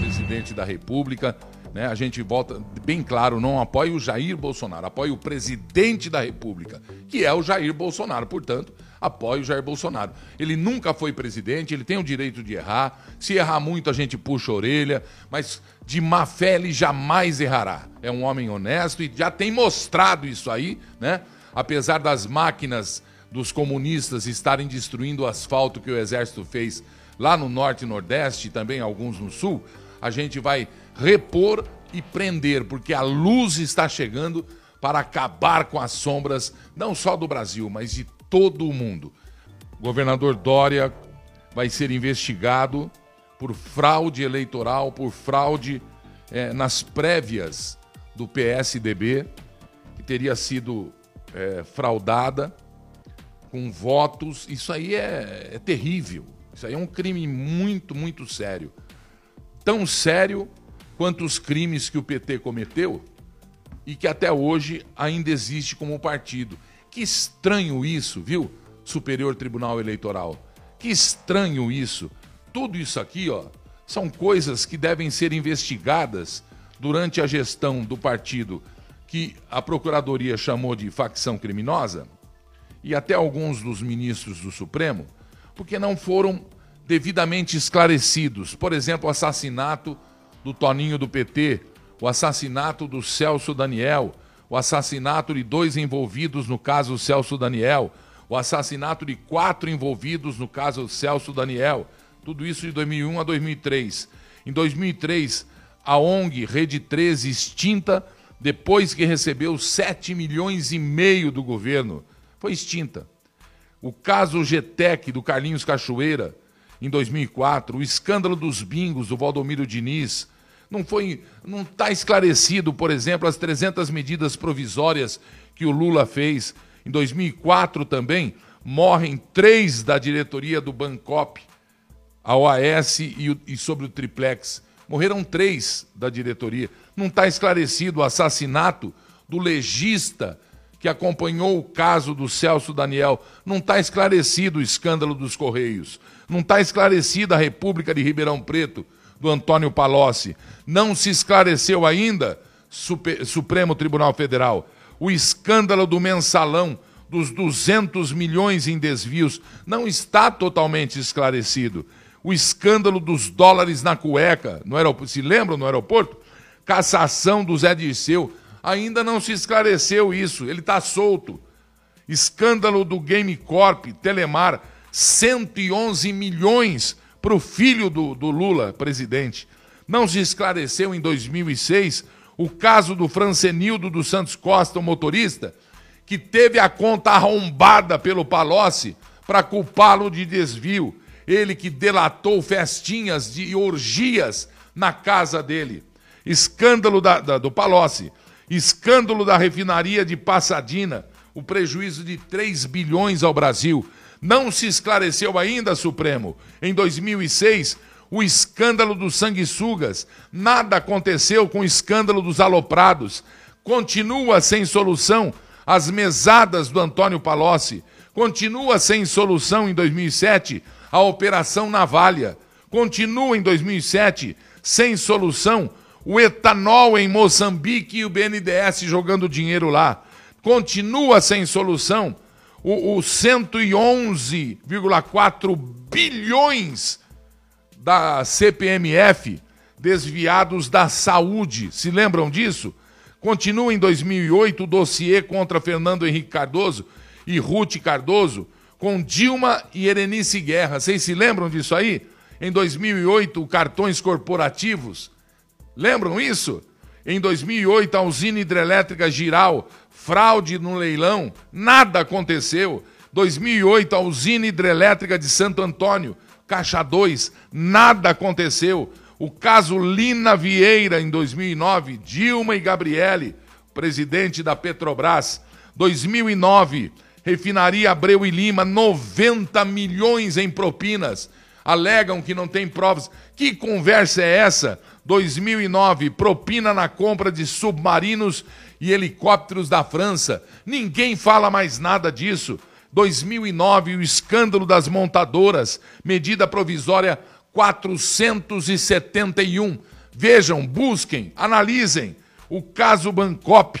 Presidente da República, né? A gente volta bem claro, não apoia o Jair Bolsonaro, apoia o presidente da República, que é o Jair Bolsonaro, portanto, apoia o Jair Bolsonaro. Ele nunca foi presidente, ele tem o direito de errar. Se errar muito, a gente puxa a orelha, mas de má fé ele jamais errará. É um homem honesto e já tem mostrado isso aí, né? Apesar das máquinas dos comunistas estarem destruindo o asfalto que o exército fez lá no norte e nordeste, e também alguns no sul, a gente vai repor e prender, porque a luz está chegando para acabar com as sombras, não só do Brasil, mas de todo o mundo. O governador Dória vai ser investigado por fraude eleitoral, por fraude é, nas prévias do PSDB, que teria sido é, fraudada com votos. Isso aí é, é terrível. Isso aí é um crime muito, muito sério. Tão sério quanto os crimes que o PT cometeu e que até hoje ainda existe como partido. Que estranho isso, viu? Superior Tribunal Eleitoral. Que estranho isso. Tudo isso aqui, ó, são coisas que devem ser investigadas durante a gestão do partido que a Procuradoria chamou de facção criminosa e até alguns dos ministros do Supremo, porque não foram devidamente esclarecidos. Por exemplo, o assassinato do Toninho do PT, o assassinato do Celso Daniel, o assassinato de dois envolvidos no caso Celso Daniel, o assassinato de quatro envolvidos no caso Celso Daniel, tudo isso de 2001 a 2003. Em 2003, a ONG Rede 13 extinta depois que recebeu 7 milhões e meio do governo, foi extinta. O caso GTEC do Carlinhos Cachoeira, em 2004, o escândalo dos bingos do Valdomiro Diniz, não foi, não está esclarecido, por exemplo, as 300 medidas provisórias que o Lula fez. Em 2004 também morrem três da diretoria do Bancop, a OAS e, e sobre o triplex. Morreram três da diretoria. Não está esclarecido o assassinato do legista que acompanhou o caso do Celso Daniel. Não está esclarecido o escândalo dos Correios. Não está esclarecida a República de Ribeirão Preto do Antônio Palocci. Não se esclareceu ainda, Super, Supremo Tribunal Federal, o escândalo do mensalão dos 200 milhões em desvios. Não está totalmente esclarecido. O escândalo dos dólares na cueca, no aeroporto, se lembram no aeroporto? Cassação do Zé Dirceu. Ainda não se esclareceu isso, ele está solto. Escândalo do Game Corp, Telemar, 111 milhões para o filho do, do Lula, presidente. Não se esclareceu em 2006 o caso do Francenildo dos Santos Costa, o motorista, que teve a conta arrombada pelo Palocci para culpá-lo de desvio. Ele que delatou festinhas de orgias na casa dele. Escândalo da, da, do Palocci. Escândalo da refinaria de Passadina. O prejuízo de 3 bilhões ao Brasil. Não se esclareceu ainda, Supremo. Em 2006, o escândalo dos sanguessugas. Nada aconteceu com o escândalo dos aloprados. Continua sem solução as mesadas do Antônio Palocci. Continua sem solução em 2007 a Operação Navalha. Continua em 2007 sem solução o etanol em Moçambique e o BNDES jogando dinheiro lá. Continua sem solução o, o 111,4 bilhões da CPMF desviados da saúde. Se lembram disso? Continua em 2008 o dossiê contra Fernando Henrique Cardoso e Ruth Cardoso, com Dilma e Erenice Guerra. Vocês se lembram disso aí? Em 2008, cartões corporativos. Lembram isso? Em 2008, a usina hidrelétrica Giral fraude no leilão, nada aconteceu. 2008, a usina hidrelétrica de Santo Antônio, Caixa 2, nada aconteceu. O caso Lina Vieira, em 2009, Dilma e Gabriele, presidente da Petrobras. 2009, refinaria Abreu e Lima, 90 milhões em propinas. Alegam que não tem provas. Que conversa é essa? 2009, propina na compra de submarinos e helicópteros da França. Ninguém fala mais nada disso. 2009, o escândalo das montadoras, medida provisória 471. Vejam, busquem, analisem o caso Bancop,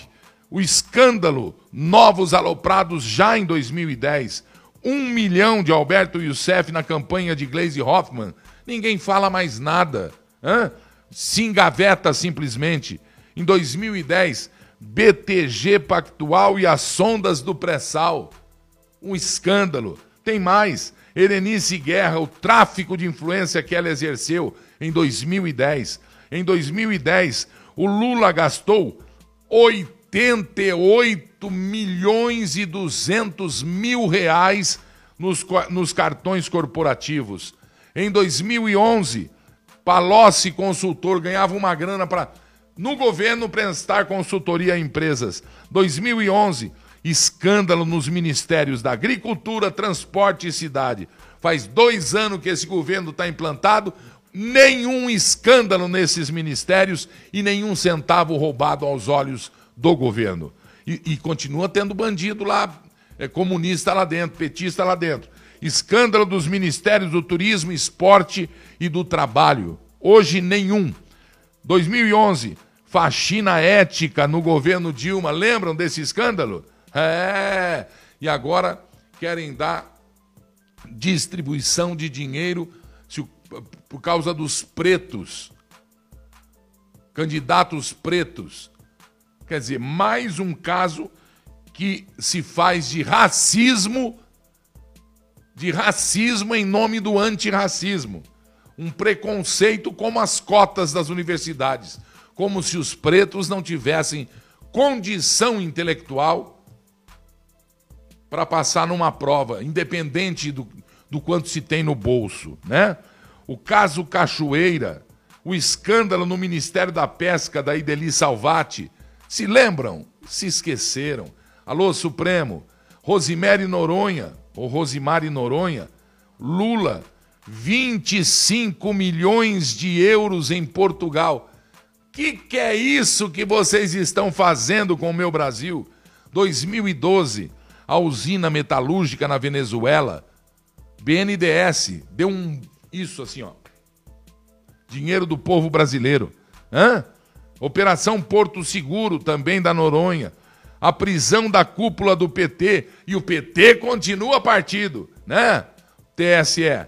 o escândalo Novos Aloprados já em 2010. Um milhão de Alberto Youssef na campanha de Glaze Hoffman. Ninguém fala mais nada. Hã? Se engaveta simplesmente. Em 2010, BTG Pactual e as sondas do pré-sal. Um escândalo. Tem mais. Erenice Guerra, o tráfico de influência que ela exerceu em 2010. Em 2010, o Lula gastou 88 milhões e 200 mil reais nos, nos cartões corporativos. Em 2011, Palocci Consultor ganhava uma grana para no governo prestar consultoria a empresas. 2011, escândalo nos ministérios da Agricultura, Transporte e Cidade. Faz dois anos que esse governo está implantado, nenhum escândalo nesses ministérios e nenhum centavo roubado aos olhos do governo. E, e continua tendo bandido lá, é, comunista lá dentro, petista lá dentro. Escândalo dos ministérios do Turismo, Esporte e do Trabalho. Hoje, nenhum. 2011, faxina ética no governo Dilma. Lembram desse escândalo? É. E agora querem dar distribuição de dinheiro por causa dos pretos, candidatos pretos. Quer dizer, mais um caso que se faz de racismo, de racismo em nome do antirracismo. Um preconceito como as cotas das universidades, como se os pretos não tivessem condição intelectual para passar numa prova, independente do, do quanto se tem no bolso, né? o caso Cachoeira, o escândalo no Ministério da Pesca da Ideli Salvati. Se lembram? Se esqueceram. Alô, Supremo. Rosimere Noronha, ou Rosimari Noronha, Lula, 25 milhões de euros em Portugal. Que que é isso que vocês estão fazendo com o meu Brasil? 2012, a usina metalúrgica na Venezuela, BNDES, deu um isso assim, ó. Dinheiro do povo brasileiro. Hã? Operação Porto Seguro, também da Noronha. A prisão da cúpula do PT. E o PT continua partido, né? TSE.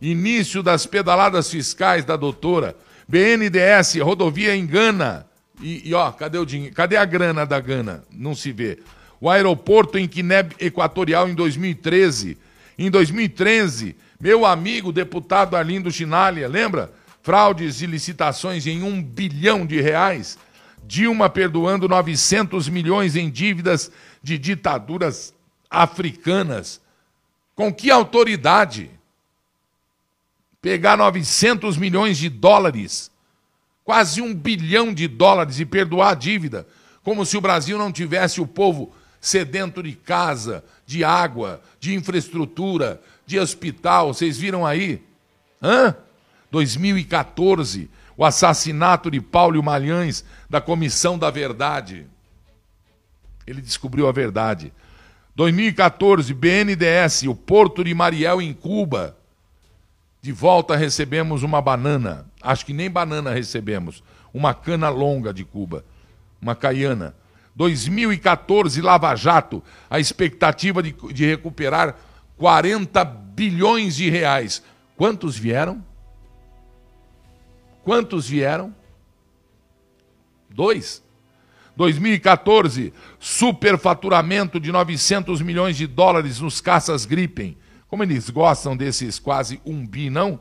Início das pedaladas fiscais da doutora. BNDS, rodovia engana. E, e ó, cadê o dinheiro? Cadê a grana da Gana? Não se vê. O aeroporto em Guiné Equatorial em 2013. Em 2013, meu amigo deputado Arlindo Chinalha, lembra? Fraudes e licitações em um bilhão de reais. Dilma perdoando 900 milhões em dívidas de ditaduras africanas. Com que autoridade? Pegar 900 milhões de dólares, quase um bilhão de dólares e perdoar a dívida, como se o Brasil não tivesse o povo sedento de casa, de água, de infraestrutura, de hospital, vocês viram aí? Hã? 2014, o assassinato de Paulo Malhães da Comissão da Verdade. Ele descobriu a verdade. 2014, BNDS, o Porto de Mariel em Cuba. De volta recebemos uma banana. Acho que nem banana recebemos. Uma cana longa de Cuba. Uma caiana. 2014, Lava Jato. A expectativa de, de recuperar 40 bilhões de reais. Quantos vieram? Quantos vieram? Dois. 2014, superfaturamento de 900 milhões de dólares nos caças Gripen. Como eles gostam desses quase um bi, não?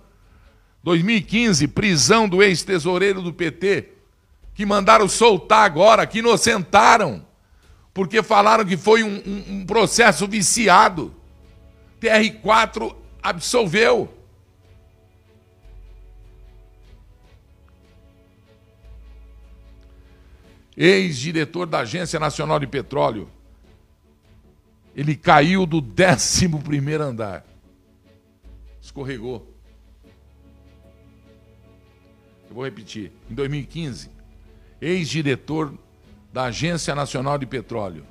2015, prisão do ex-tesoureiro do PT, que mandaram soltar agora, que inocentaram, porque falaram que foi um, um, um processo viciado. TR4 absolveu. Ex-diretor da Agência Nacional de Petróleo. Ele caiu do 11 andar. Escorregou. Eu vou repetir. Em 2015, ex-diretor da Agência Nacional de Petróleo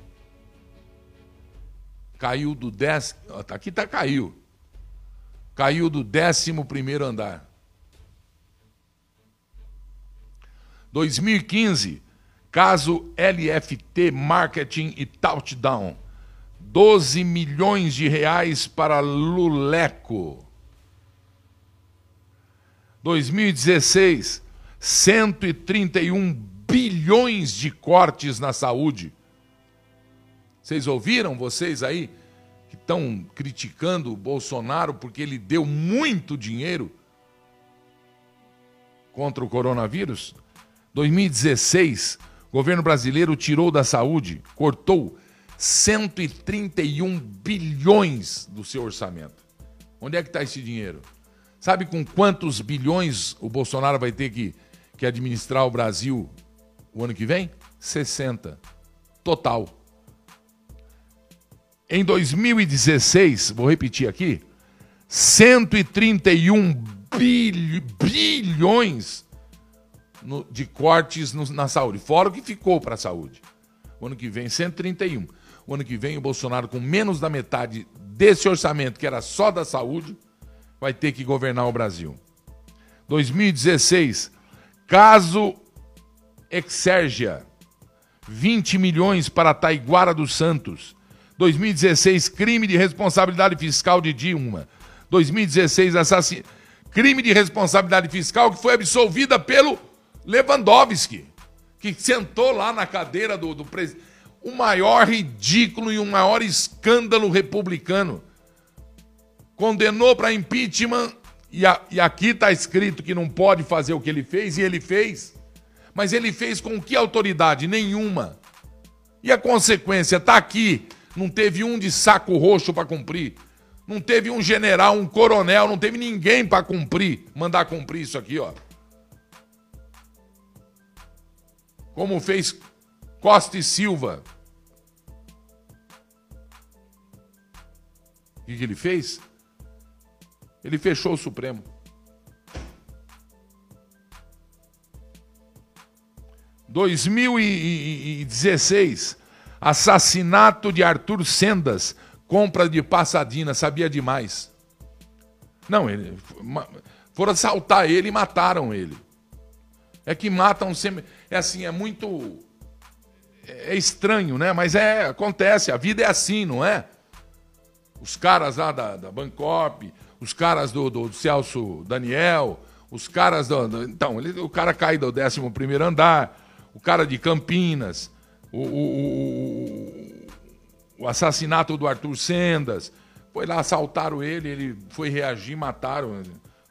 caiu do décimo. Aqui tá caiu. Caiu do décimo primeiro andar. 2015, caso LFT Marketing e Touchdown. 12 milhões de reais para Luleco. 2016, 131 bilhões de cortes na saúde. Vocês ouviram, vocês aí, que estão criticando o Bolsonaro porque ele deu muito dinheiro contra o coronavírus? 2016, governo brasileiro tirou da saúde, cortou 131 bilhões do seu orçamento. Onde é que está esse dinheiro? Sabe com quantos bilhões o Bolsonaro vai ter que, que administrar o Brasil o ano que vem? 60. Total. Em 2016, vou repetir aqui, 131 bil, bilhões no, de cortes no, na saúde, fora o que ficou para a saúde. O ano que vem, 131. O ano que vem, o Bolsonaro, com menos da metade desse orçamento, que era só da saúde, vai ter que governar o Brasil. 2016, caso Exérgia, 20 milhões para Taiguara dos Santos. 2016, crime de responsabilidade fiscal de Dilma. 2016, assassin... crime de responsabilidade fiscal que foi absolvida pelo Lewandowski, que sentou lá na cadeira do, do presidente. O maior ridículo e o maior escândalo republicano condenou para impeachment e, a, e aqui está escrito que não pode fazer o que ele fez, e ele fez. Mas ele fez com que autoridade? Nenhuma. E a consequência está aqui. Não teve um de saco roxo para cumprir. Não teve um general, um coronel, não teve ninguém para cumprir, mandar cumprir isso aqui, ó. Como fez Costa e Silva. O que, ele fez? Ele fechou o Supremo. Dois mil e dezesseis, assassinato de Arthur Sendas, compra de Passadina, sabia demais. Não, ele foram assaltar ele e mataram ele. É que matam sempre. É assim, é muito. É estranho, né? Mas é, acontece, a vida é assim, não é? Os caras lá da, da Bancorp, os caras do, do, do Celso Daniel, os caras do. do então, ele, o cara cai do 11 andar, o cara de Campinas, o, o, o, assassinato do Arthur Sendas. Foi lá, assaltaram ele, ele foi reagir, mataram.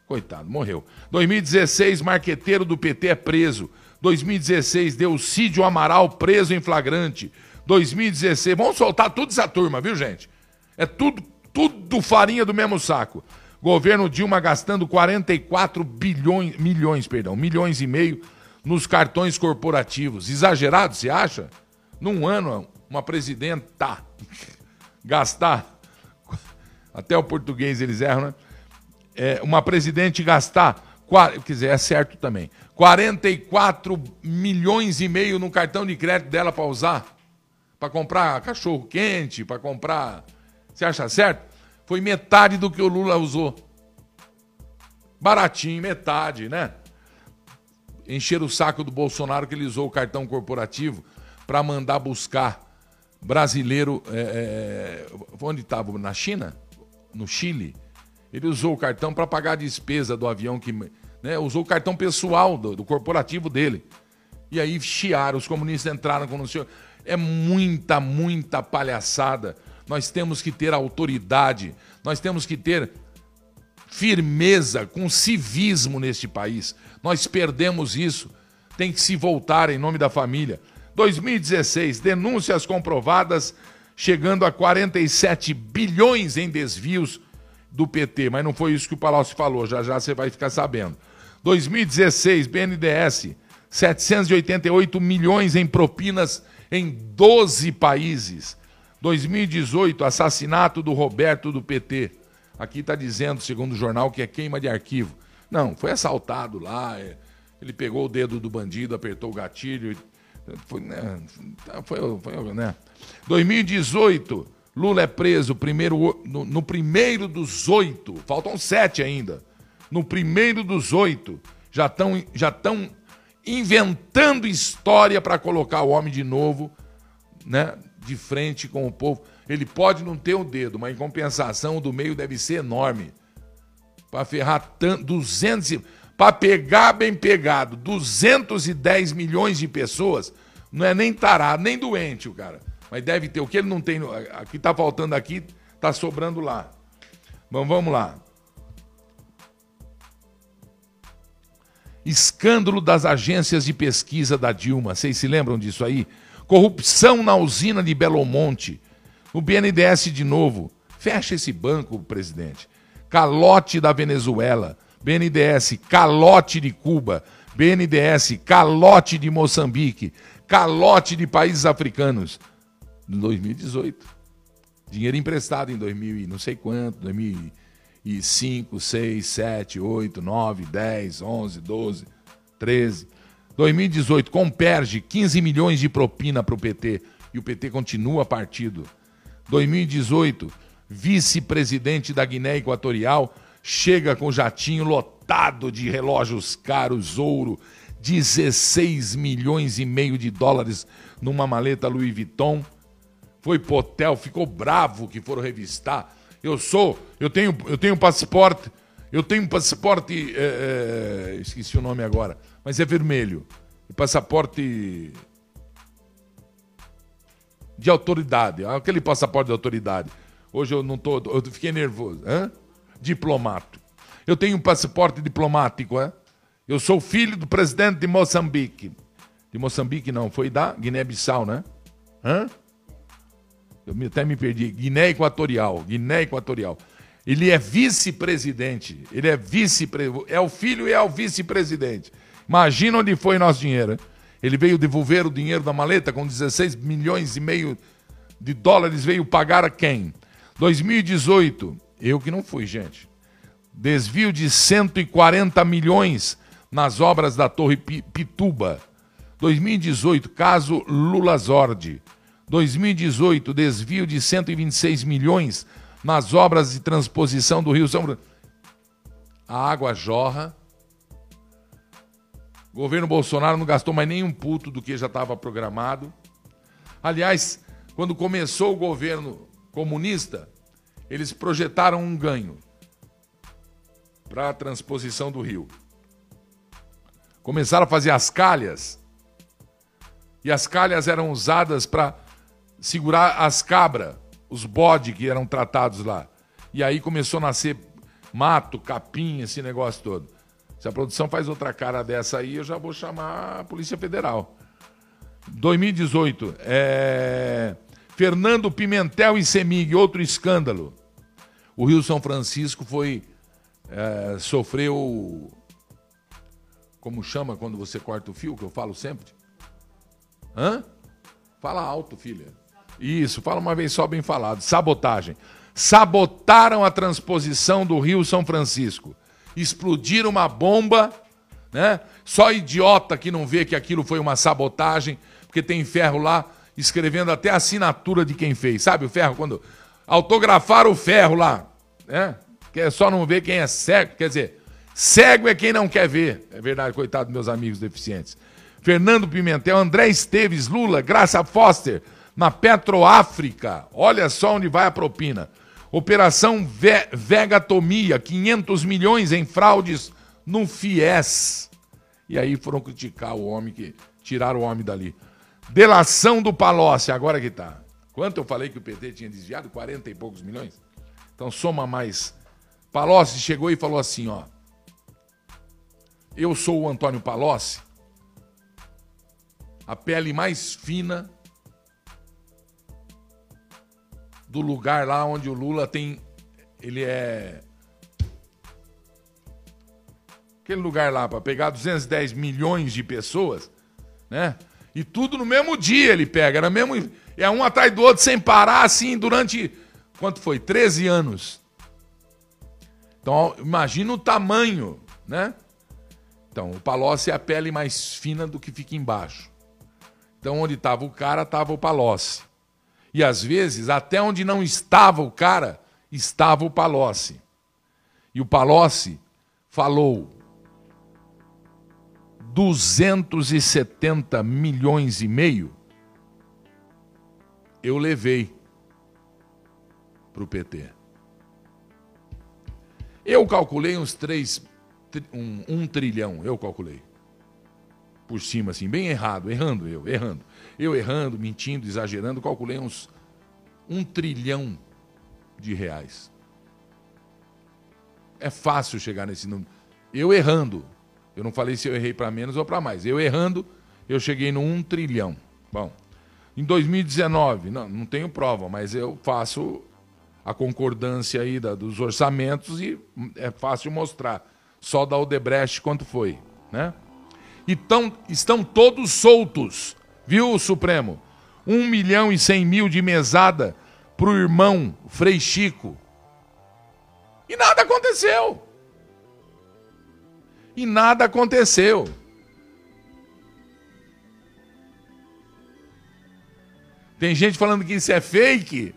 Coitado, morreu. 2016, marqueteiro do PT é preso. 2016, Delcídio Amaral preso em flagrante. 2016, vamos soltar tudo essa turma, viu, gente? É tudo, tudo farinha do mesmo saco. Governo Dilma gastando 44 bilhões, milhões, perdão, milhões e meio nos cartões corporativos. Exagerado, você acha? Num ano, uma presidenta gastar, até o português eles erram, né? É, uma presidente gastar, quer dizer, é certo também, 44 milhões e meio no cartão de crédito dela para usar, para comprar cachorro quente, para comprar. Você acha certo? Foi metade do que o Lula usou. Baratinho, metade, né? Encher o saco do Bolsonaro que ele usou o cartão corporativo para mandar buscar brasileiro. É, é, onde estava? Na China? No Chile? Ele usou o cartão para pagar a despesa do avião que. Né, usou o cartão pessoal do, do corporativo dele. E aí chiaram, os comunistas entraram com o senhor. É muita, muita palhaçada nós temos que ter autoridade, nós temos que ter firmeza, com civismo neste país. Nós perdemos isso. Tem que se voltar em nome da família. 2016, denúncias comprovadas chegando a 47 bilhões em desvios do PT, mas não foi isso que o Palácio falou, já já você vai ficar sabendo. 2016, BNDES, 788 milhões em propinas em 12 países. 2018, assassinato do Roberto do PT. Aqui está dizendo, segundo o jornal, que é queima de arquivo. Não, foi assaltado lá. É, ele pegou o dedo do bandido, apertou o gatilho. Foi, né, foi, foi, né. 2018, Lula é preso primeiro, no, no primeiro dos oito, faltam sete ainda. No primeiro dos oito, já estão já tão inventando história para colocar o homem de novo né, de frente com o povo. Ele pode não ter o dedo, mas em compensação o do meio deve ser enorme. Para ferrar tanto, 200 para pegar bem pegado 210 milhões de pessoas, não é nem tarado, nem doente o cara. Mas deve ter o que ele não tem, aqui tá faltando aqui, tá sobrando lá. Bom, vamos lá. Escândalo das agências de pesquisa da Dilma. Vocês se lembram disso aí? Corrupção na usina de Belo Monte. O BNDES de novo. Fecha esse banco, presidente. Calote da Venezuela. BNDES, calote de Cuba. BNDES, calote de Moçambique. Calote de países africanos. Em 2018. Dinheiro emprestado em 2000 e não sei quanto, 2005, 6, 7, 8, 9, 10, 11, 12, 13. 2018, Comperge, 15 milhões de propina para o PT. E o PT continua partido. 2018, vice-presidente da Guiné Equatorial chega com jatinho lotado de relógios caros, ouro, 16 milhões e meio de dólares numa maleta Louis Vuitton. Foi pro hotel, ficou bravo que foram revistar. Eu sou, eu tenho, eu tenho passaporte, eu tenho passaporte, é, é, esqueci o nome agora mas é vermelho. Passaporte de autoridade, aquele passaporte de autoridade. Hoje eu não tô, eu fiquei nervoso. Hã? Diplomato. Eu tenho um passaporte diplomático, é? Eu sou filho do presidente de Moçambique. De Moçambique não, foi da Guiné-Bissau, né? Hã? Eu até me perdi. Guiné Equatorial, Guiné Equatorial. Ele é vice-presidente. Ele é vice é o filho e é o vice-presidente. Imagina onde foi nosso dinheiro. Ele veio devolver o dinheiro da maleta com 16 milhões e meio de dólares, veio pagar a quem? 2018, eu que não fui, gente. Desvio de 140 milhões nas obras da Torre Pituba. 2018, caso Lula Zord. 2018, desvio de 126 milhões nas obras de transposição do Rio São Francisco. A água jorra o governo Bolsonaro não gastou mais nenhum puto do que já estava programado. Aliás, quando começou o governo comunista, eles projetaram um ganho para a transposição do rio. Começaram a fazer as calhas, e as calhas eram usadas para segurar as cabras, os bodes que eram tratados lá. E aí começou a nascer mato, capim, esse negócio todo. Se a produção faz outra cara dessa aí, eu já vou chamar a Polícia Federal. 2018, é... Fernando Pimentel e Semig, outro escândalo. O Rio São Francisco foi. É, sofreu. Como chama quando você corta o fio, que eu falo sempre? Hã? Fala alto, filha. Isso, fala uma vez só bem falado. Sabotagem. Sabotaram a transposição do Rio São Francisco explodir uma bomba, né? Só idiota que não vê que aquilo foi uma sabotagem, porque tem ferro lá escrevendo até a assinatura de quem fez. Sabe o ferro quando autografaram o ferro lá, né? Que é só não ver quem é cego, quer dizer, cego é quem não quer ver. É verdade, coitado meus amigos deficientes. Fernando Pimentel, André Esteves, Lula, Graça Foster, na Petroáfrica. Olha só onde vai a propina. Operação Ve Vegatomia, 500 milhões em fraudes no FIES. E aí foram criticar o homem que tiraram o homem dali. Delação do Palocci, agora que tá. Quanto eu falei que o PT tinha desviado? 40 e poucos milhões? Então soma mais. Palocci chegou e falou assim, ó. Eu sou o Antônio Palocci, a pele mais fina do lugar lá onde o Lula tem. Ele é. Aquele lugar lá, para pegar 210 milhões de pessoas, né? E tudo no mesmo dia ele pega, era mesmo. É um atrás do outro sem parar, assim, durante. Quanto foi? 13 anos. Então, imagina o tamanho, né? Então, o Palocci é a pele mais fina do que fica embaixo. Então, onde estava o cara, estava o Palocci. E às vezes, até onde não estava o cara, estava o Palocci. E o Palocci falou 270 milhões e meio. Eu levei para o PT. Eu calculei uns três, um, um trilhão, eu calculei. Por cima, assim, bem errado, errando eu, errando. Eu errando, mentindo, exagerando, calculei uns um trilhão de reais. É fácil chegar nesse número. Eu errando, eu não falei se eu errei para menos ou para mais. Eu errando, eu cheguei no um trilhão. Bom, em 2019, não, não tenho prova, mas eu faço a concordância aí da, dos orçamentos e é fácil mostrar. Só da Odebrecht quanto foi, né? Então, estão todos soltos, viu, Supremo? Um milhão e cem mil de mesada para o irmão Frei Chico. E nada aconteceu. E nada aconteceu. Tem gente falando que isso é fake.